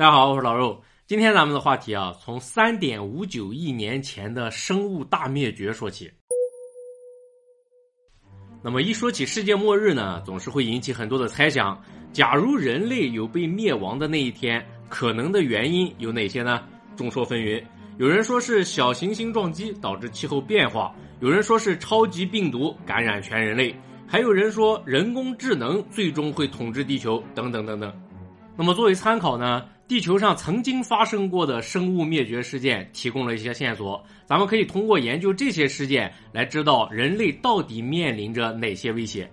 大家好，我是老肉。今天咱们的话题啊，从三点五九亿年前的生物大灭绝说起。那么一说起世界末日呢，总是会引起很多的猜想。假如人类有被灭亡的那一天，可能的原因有哪些呢？众说纷纭。有人说是小行星撞击导致气候变化，有人说是超级病毒感染全人类，还有人说人工智能最终会统治地球，等等等等。那么作为参考呢？地球上曾经发生过的生物灭绝事件提供了一些线索，咱们可以通过研究这些事件来知道人类到底面临着哪些威胁。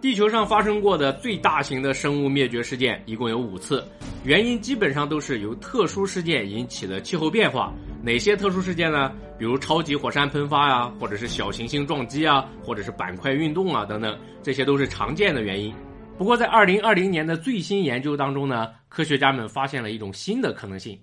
地球上发生过的最大型的生物灭绝事件一共有五次，原因基本上都是由特殊事件引起的气候变化。哪些特殊事件呢？比如超级火山喷发呀，或者是小行星撞击啊，或者是板块运动啊等等，这些都是常见的原因。不过，在二零二零年的最新研究当中呢，科学家们发现了一种新的可能性。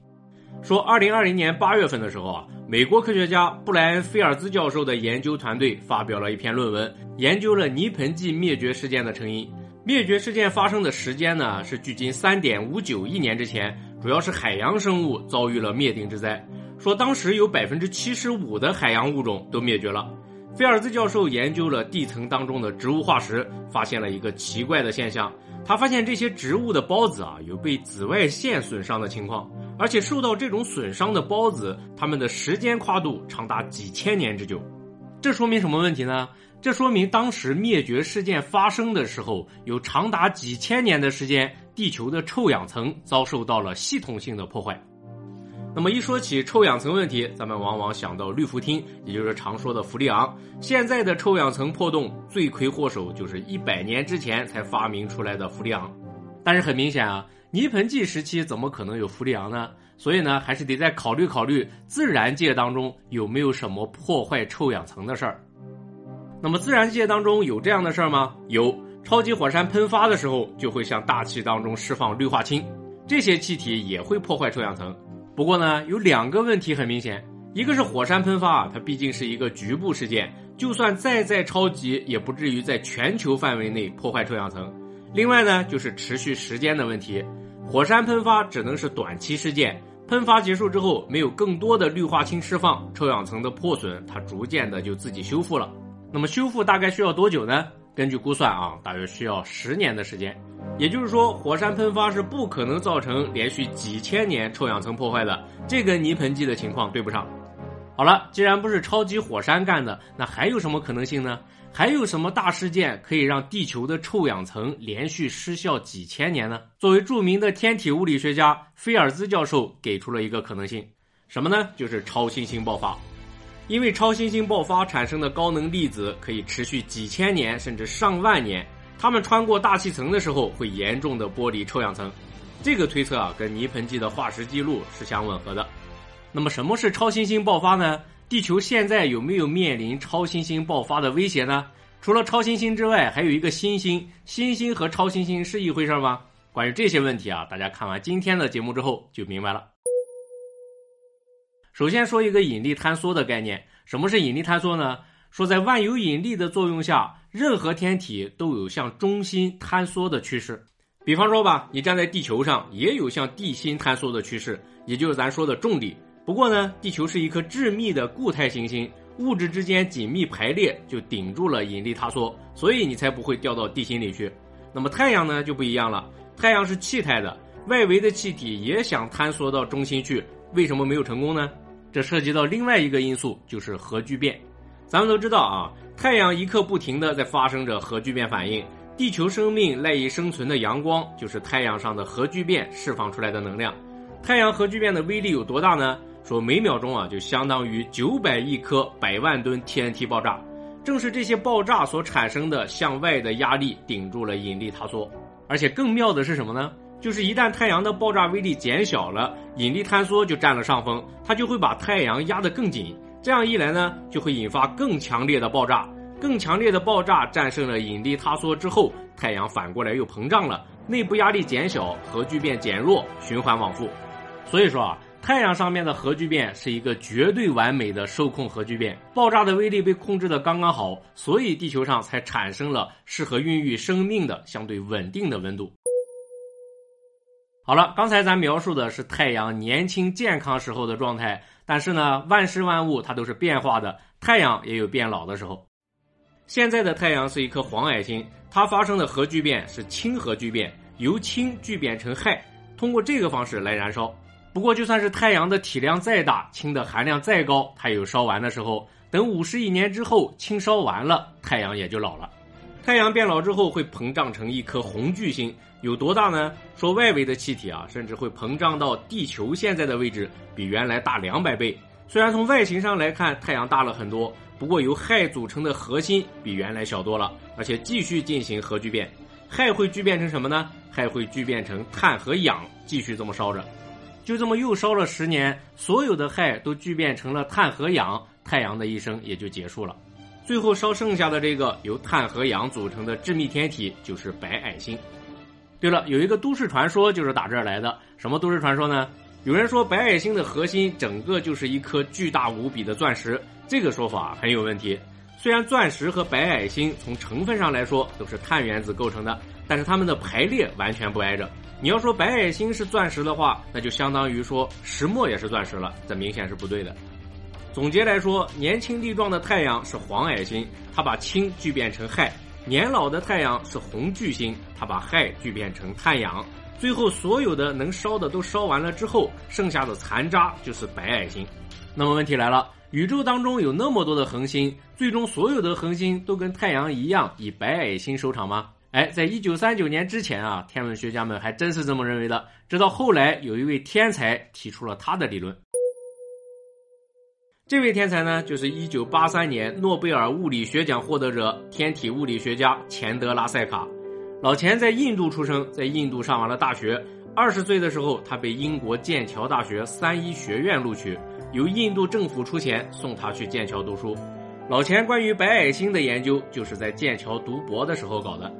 说，二零二零年八月份的时候啊，美国科学家布莱恩·菲尔兹教授的研究团队发表了一篇论文，研究了泥盆纪灭绝事件的成因。灭绝事件发生的时间呢，是距今三点五九亿年之前，主要是海洋生物遭遇了灭顶之灾。说当时有百分之七十五的海洋物种都灭绝了。菲尔兹教授研究了地层当中的植物化石，发现了一个奇怪的现象。他发现这些植物的孢子啊，有被紫外线损伤的情况，而且受到这种损伤的孢子，它们的时间跨度长达几千年之久。这说明什么问题呢？这说明当时灭绝事件发生的时候，有长达几千年的时间，地球的臭氧层遭受到了系统性的破坏。那么一说起臭氧层问题，咱们往往想到氯氟烃，也就是常说的氟利昂。现在的臭氧层破洞，罪魁祸首就是一百年之前才发明出来的氟利昂。但是很明显啊，泥盆纪时期怎么可能有氟利昂呢？所以呢，还是得再考虑考虑自然界当中有没有什么破坏臭氧层的事儿。那么自然界当中有这样的事儿吗？有，超级火山喷发的时候就会向大气当中释放氯化氢，这些气体也会破坏臭氧层。不过呢，有两个问题很明显，一个是火山喷发啊，它毕竟是一个局部事件，就算再再超级，也不至于在全球范围内破坏臭氧层。另外呢，就是持续时间的问题，火山喷发只能是短期事件，喷发结束之后，没有更多的氯化氢释放，臭氧层的破损，它逐渐的就自己修复了。那么修复大概需要多久呢？根据估算啊，大约需要十年的时间。也就是说，火山喷发是不可能造成连续几千年臭氧层破坏的，这跟泥盆纪的情况对不上。好了，既然不是超级火山干的，那还有什么可能性呢？还有什么大事件可以让地球的臭氧层连续失效几千年呢？作为著名的天体物理学家，菲尔兹教授给出了一个可能性，什么呢？就是超新星爆发。因为超新星爆发产生的高能粒子可以持续几千年甚至上万年。它们穿过大气层的时候，会严重的剥离臭氧层，这个推测啊，跟泥盆纪的化石记录是相吻合的。那么，什么是超新星爆发呢？地球现在有没有面临超新星爆发的威胁呢？除了超新星之外，还有一个新星，新星和超新星是一回事吗？关于这些问题啊，大家看完今天的节目之后就明白了。首先说一个引力坍缩的概念，什么是引力坍缩呢？说在万有引力的作用下。任何天体都有向中心坍缩的趋势，比方说吧，你站在地球上也有向地心坍缩的趋势，也就是咱说的重力。不过呢，地球是一颗致密的固态行星，物质之间紧密排列就顶住了引力塌缩，所以你才不会掉到地心里去。那么太阳呢就不一样了，太阳是气态的，外围的气体也想坍缩到中心去，为什么没有成功呢？这涉及到另外一个因素，就是核聚变。咱们都知道啊。太阳一刻不停的在发生着核聚变反应，地球生命赖以生存的阳光就是太阳上的核聚变释放出来的能量。太阳核聚变的威力有多大呢？说每秒钟啊就相当于九百亿颗百万吨 TNT 爆炸。正是这些爆炸所产生的向外的压力顶住了引力塌缩。而且更妙的是什么呢？就是一旦太阳的爆炸威力减小了，引力坍缩就占了上风，它就会把太阳压得更紧。这样一来呢，就会引发更强烈的爆炸，更强烈的爆炸战胜了引力塌缩之后，太阳反过来又膨胀了，内部压力减小，核聚变减弱，循环往复。所以说啊，太阳上面的核聚变是一个绝对完美的受控核聚变，爆炸的威力被控制的刚刚好，所以地球上才产生了适合孕育生命的相对稳定的温度。好了，刚才咱描述的是太阳年轻健康时候的状态，但是呢，万事万物它都是变化的，太阳也有变老的时候。现在的太阳是一颗黄矮星，它发生的核聚变是氢核聚变，由氢聚变成氦，通过这个方式来燃烧。不过，就算是太阳的体量再大，氢的含量再高，它也有烧完的时候。等五十亿年之后，氢烧完了，太阳也就老了。太阳变老之后会膨胀成一颗红巨星，有多大呢？说外围的气体啊，甚至会膨胀到地球现在的位置，比原来大两百倍。虽然从外形上来看，太阳大了很多，不过由氦组成的核心比原来小多了，而且继续进行核聚变。氦会聚变成什么呢？氦会聚变成碳和氧，继续这么烧着。就这么又烧了十年，所有的氦都聚变成了碳和氧，太阳的一生也就结束了。最后烧剩下的这个由碳和氧组成的致密天体就是白矮星。对了，有一个都市传说就是打这儿来的。什么都市传说呢？有人说白矮星的核心整个就是一颗巨大无比的钻石，这个说法很有问题。虽然钻石和白矮星从成分上来说都是碳原子构成的，但是它们的排列完全不挨着。你要说白矮星是钻石的话，那就相当于说石墨也是钻石了，这明显是不对的。总结来说，年轻力壮的太阳是黄矮星，它把氢聚变成氦；年老的太阳是红巨星，它把氦聚变成碳氧。最后，所有的能烧的都烧完了之后，剩下的残渣就是白矮星。那么问题来了，宇宙当中有那么多的恒星，最终所有的恒星都跟太阳一样以白矮星收场吗？哎，在一九三九年之前啊，天文学家们还真是这么认为的。直到后来，有一位天才提出了他的理论。这位天才呢，就是一九八三年诺贝尔物理学奖获得者、天体物理学家钱德拉塞卡。老钱在印度出生，在印度上完了大学。二十岁的时候，他被英国剑桥大学三一学院录取，由印度政府出钱送他去剑桥读书。老钱关于白矮星的研究，就是在剑桥读博的时候搞的。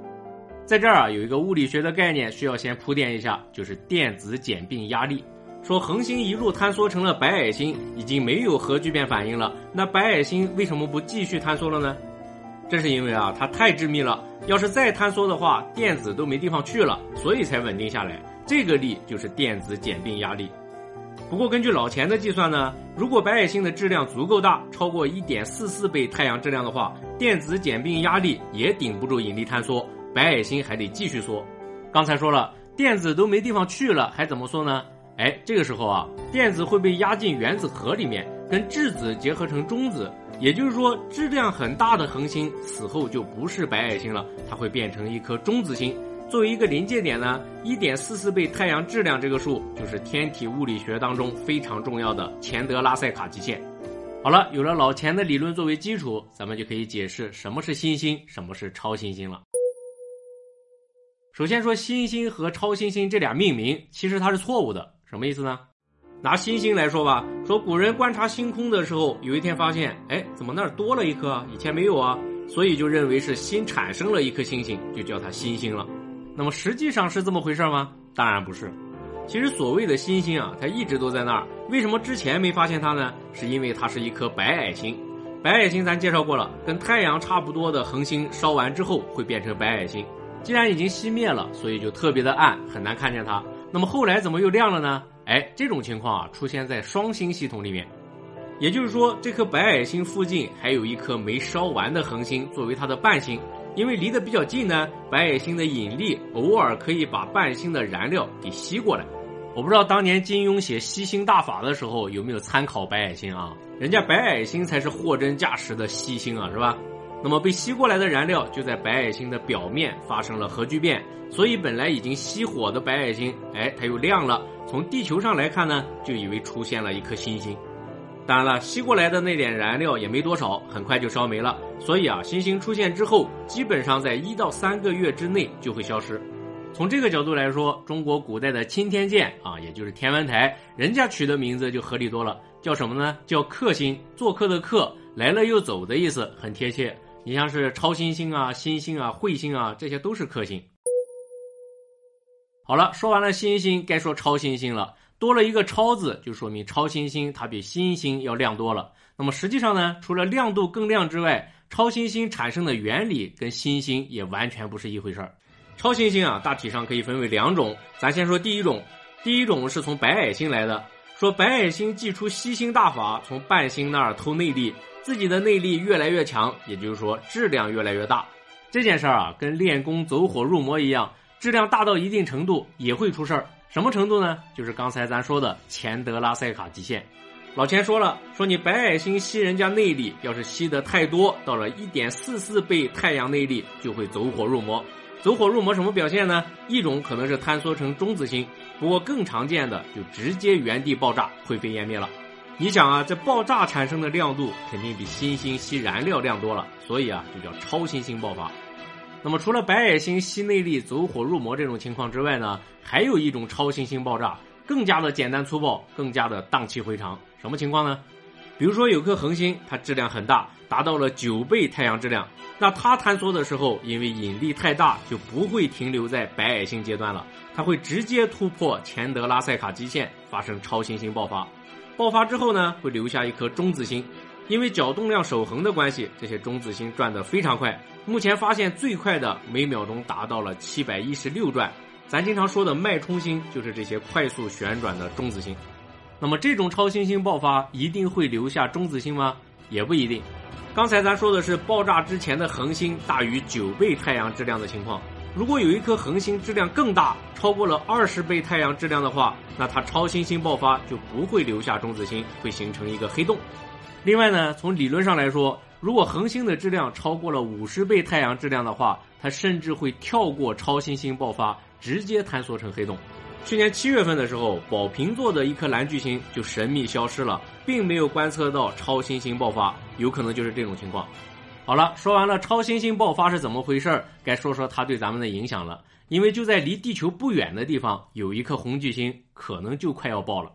在这儿啊，有一个物理学的概念需要先铺垫一下，就是电子简并压力。说恒星一路坍缩成了白矮星，已经没有核聚变反应了。那白矮星为什么不继续坍缩了呢？这是因为啊，它太致密了。要是再坍缩的话，电子都没地方去了，所以才稳定下来。这个力就是电子简并压力。不过根据老钱的计算呢，如果白矮星的质量足够大，超过一点四四倍太阳质量的话，电子简并压力也顶不住引力坍缩，白矮星还得继续缩。刚才说了，电子都没地方去了，还怎么缩呢？哎，这个时候啊，电子会被压进原子核里面，跟质子结合成中子。也就是说，质量很大的恒星死后就不是白矮星了，它会变成一颗中子星。作为一个临界点呢，一点四四倍太阳质量这个数，就是天体物理学当中非常重要的钱德拉塞卡极限。好了，有了老钱的理论作为基础，咱们就可以解释什么是新星，什么是超新星了。首先说新星和超新星这俩命名，其实它是错误的。什么意思呢？拿星星来说吧，说古人观察星空的时候，有一天发现，哎，怎么那儿多了一颗？以前没有啊，所以就认为是新产生了一颗星星，就叫它新星了。那么实际上是这么回事吗？当然不是。其实所谓的新星啊，它一直都在那儿。为什么之前没发现它呢？是因为它是一颗白矮星。白矮星咱介绍过了，跟太阳差不多的恒星烧完之后会变成白矮星。既然已经熄灭了，所以就特别的暗，很难看见它。那么后来怎么又亮了呢？哎，这种情况啊出现在双星系统里面，也就是说这颗白矮星附近还有一颗没烧完的恒星作为它的伴星，因为离得比较近呢，白矮星的引力偶尔可以把伴星的燃料给吸过来。我不知道当年金庸写《吸星大法》的时候有没有参考白矮星啊？人家白矮星才是货真价实的吸星啊，是吧？那么被吸过来的燃料就在白矮星的表面发生了核聚变，所以本来已经熄火的白矮星，哎，它又亮了。从地球上来看呢，就以为出现了一颗新星。当然了，吸过来的那点燃料也没多少，很快就烧没了。所以啊，新星出现之后，基本上在一到三个月之内就会消失。从这个角度来说，中国古代的钦天监啊，也就是天文台，人家取的名字就合理多了，叫什么呢？叫客星，做客的客，来了又走的意思，很贴切。你像是超新星啊、新星啊、彗星啊，这些都是克星。好了，说完了新星，该说超新星了。多了一个“超”字，就说明超新星它比新星要亮多了。那么实际上呢，除了亮度更亮之外，超新星产生的原理跟新星也完全不是一回事儿。超新星啊，大体上可以分为两种。咱先说第一种，第一种是从白矮星来的，说白矮星祭出吸星大法，从半星那儿偷内力，自己的内力越来越强，也就是说质量越来越大。这件事儿啊，跟练功走火入魔一样，质量大到一定程度也会出事儿。什么程度呢？就是刚才咱说的钱德拉塞卡极限。老钱说了，说你白矮星吸人家内力，要是吸得太多，到了一点四四倍太阳内力，就会走火入魔。走火入魔什么表现呢？一种可能是坍缩成中子星，不过更常见的就直接原地爆炸，灰飞烟灭了。你想啊，这爆炸产生的亮度肯定比新星吸燃料亮多了，所以啊，就叫超新星爆发。那么除了白矮星吸内力走火入魔这种情况之外呢，还有一种超新星爆炸，更加的简单粗暴，更加的荡气回肠。什么情况呢？比如说有颗恒星，它质量很大，达到了九倍太阳质量。那它坍缩的时候，因为引力太大，就不会停留在白矮星阶段了，它会直接突破钱德拉塞卡基线，发生超新星爆发。爆发之后呢，会留下一颗中子星，因为角动量守恒的关系，这些中子星转得非常快。目前发现最快的每秒钟达到了七百一十六转。咱经常说的脉冲星，就是这些快速旋转的中子星。那么这种超新星爆发一定会留下中子星吗？也不一定。刚才咱说的是爆炸之前的恒星大于九倍太阳质量的情况。如果有一颗恒星质量更大，超过了二十倍太阳质量的话，那它超新星爆发就不会留下中子星，会形成一个黑洞。另外呢，从理论上来说，如果恒星的质量超过了五十倍太阳质量的话，它甚至会跳过超新星爆发，直接坍缩成黑洞。去年七月份的时候，宝瓶座的一颗蓝巨星就神秘消失了，并没有观测到超新星爆发，有可能就是这种情况。好了，说完了超新星爆发是怎么回事，该说说它对咱们的影响了。因为就在离地球不远的地方，有一颗红巨星，可能就快要爆了。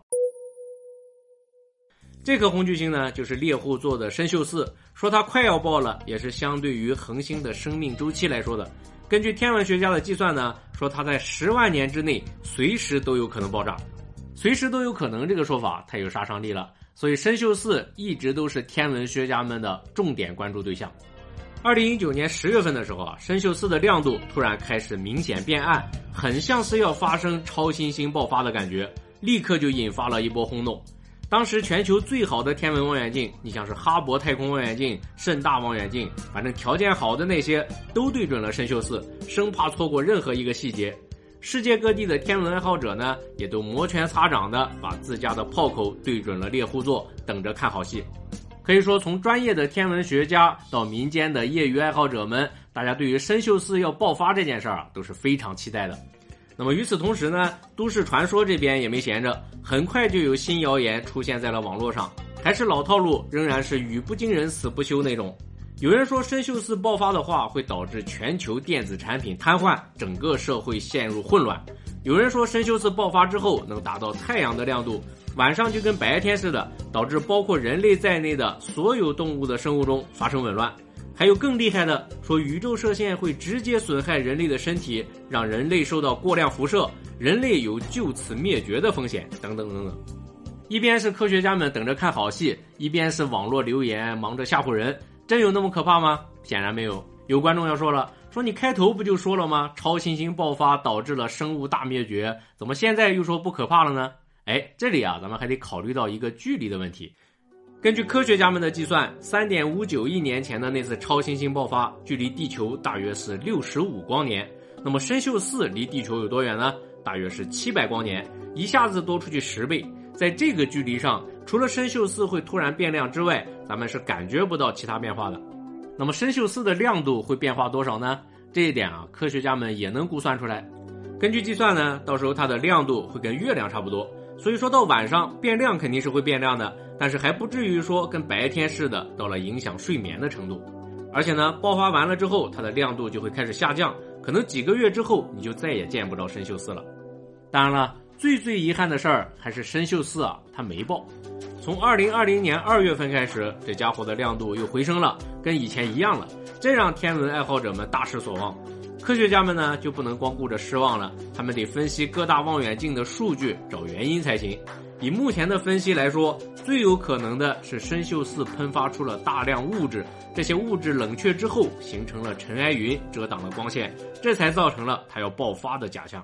这颗红巨星呢，就是猎户座的参宿四。说它快要爆了，也是相对于恒星的生命周期来说的。根据天文学家的计算呢，说它在十万年之内随时都有可能爆炸，随时都有可能这个说法太有杀伤力了，所以参宿四一直都是天文学家们的重点关注对象。二零一九年十月份的时候啊，参宿四的亮度突然开始明显变暗，很像是要发生超新星爆发的感觉，立刻就引发了一波轰动。当时全球最好的天文望远镜，你像是哈勃太空望远镜、盛大望远镜，反正条件好的那些都对准了参宿四，生怕错过任何一个细节。世界各地的天文爱好者呢，也都摩拳擦掌的把自家的炮口对准了猎户座，等着看好戏。可以说，从专业的天文学家到民间的业余爱好者们，大家对于参宿四要爆发这件事儿啊，都是非常期待的。那么与此同时呢，都市传说这边也没闲着，很快就有新谣言出现在了网络上，还是老套路，仍然是语不惊人死不休那种。有人说参宿四爆发的话会导致全球电子产品瘫痪，整个社会陷入混乱。有人说参宿四爆发之后能达到太阳的亮度，晚上就跟白天似的，导致包括人类在内的所有动物的生物钟发生紊乱。还有更厉害的，说宇宙射线会直接损害人类的身体，让人类受到过量辐射，人类有就此灭绝的风险，等等等等。一边是科学家们等着看好戏，一边是网络留言忙着吓唬人，真有那么可怕吗？显然没有。有观众要说了，说你开头不就说了吗？超新星爆发导致了生物大灭绝，怎么现在又说不可怕了呢？哎，这里啊，咱们还得考虑到一个距离的问题。根据科学家们的计算，三点五九亿年前的那次超新星爆发，距离地球大约是六十五光年。那么参宿四离地球有多远呢？大约是七百光年，一下子多出去十倍。在这个距离上，除了参宿四会突然变亮之外，咱们是感觉不到其他变化的。那么参宿四的亮度会变化多少呢？这一点啊，科学家们也能估算出来。根据计算呢，到时候它的亮度会跟月亮差不多。所以说到晚上变亮肯定是会变亮的。但是还不至于说跟白天似的，到了影响睡眠的程度。而且呢，爆发完了之后，它的亮度就会开始下降，可能几个月之后你就再也见不着参宿四了。当然了，最最遗憾的事儿还是参宿四啊，它没爆。从二零二零年二月份开始，这家伙的亮度又回升了，跟以前一样了，这让天文爱好者们大失所望。科学家们呢就不能光顾着失望了，他们得分析各大望远镜的数据，找原因才行。以目前的分析来说，最有可能的是参宿四喷发出了大量物质，这些物质冷却之后形成了尘埃云，遮挡了光线，这才造成了它要爆发的假象。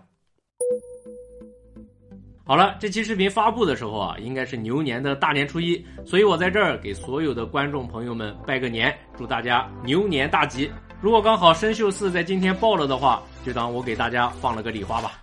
好了，这期视频发布的时候啊，应该是牛年的大年初一，所以我在这儿给所有的观众朋友们拜个年，祝大家牛年大吉。如果刚好生锈四在今天爆了的话，就当我给大家放了个礼花吧。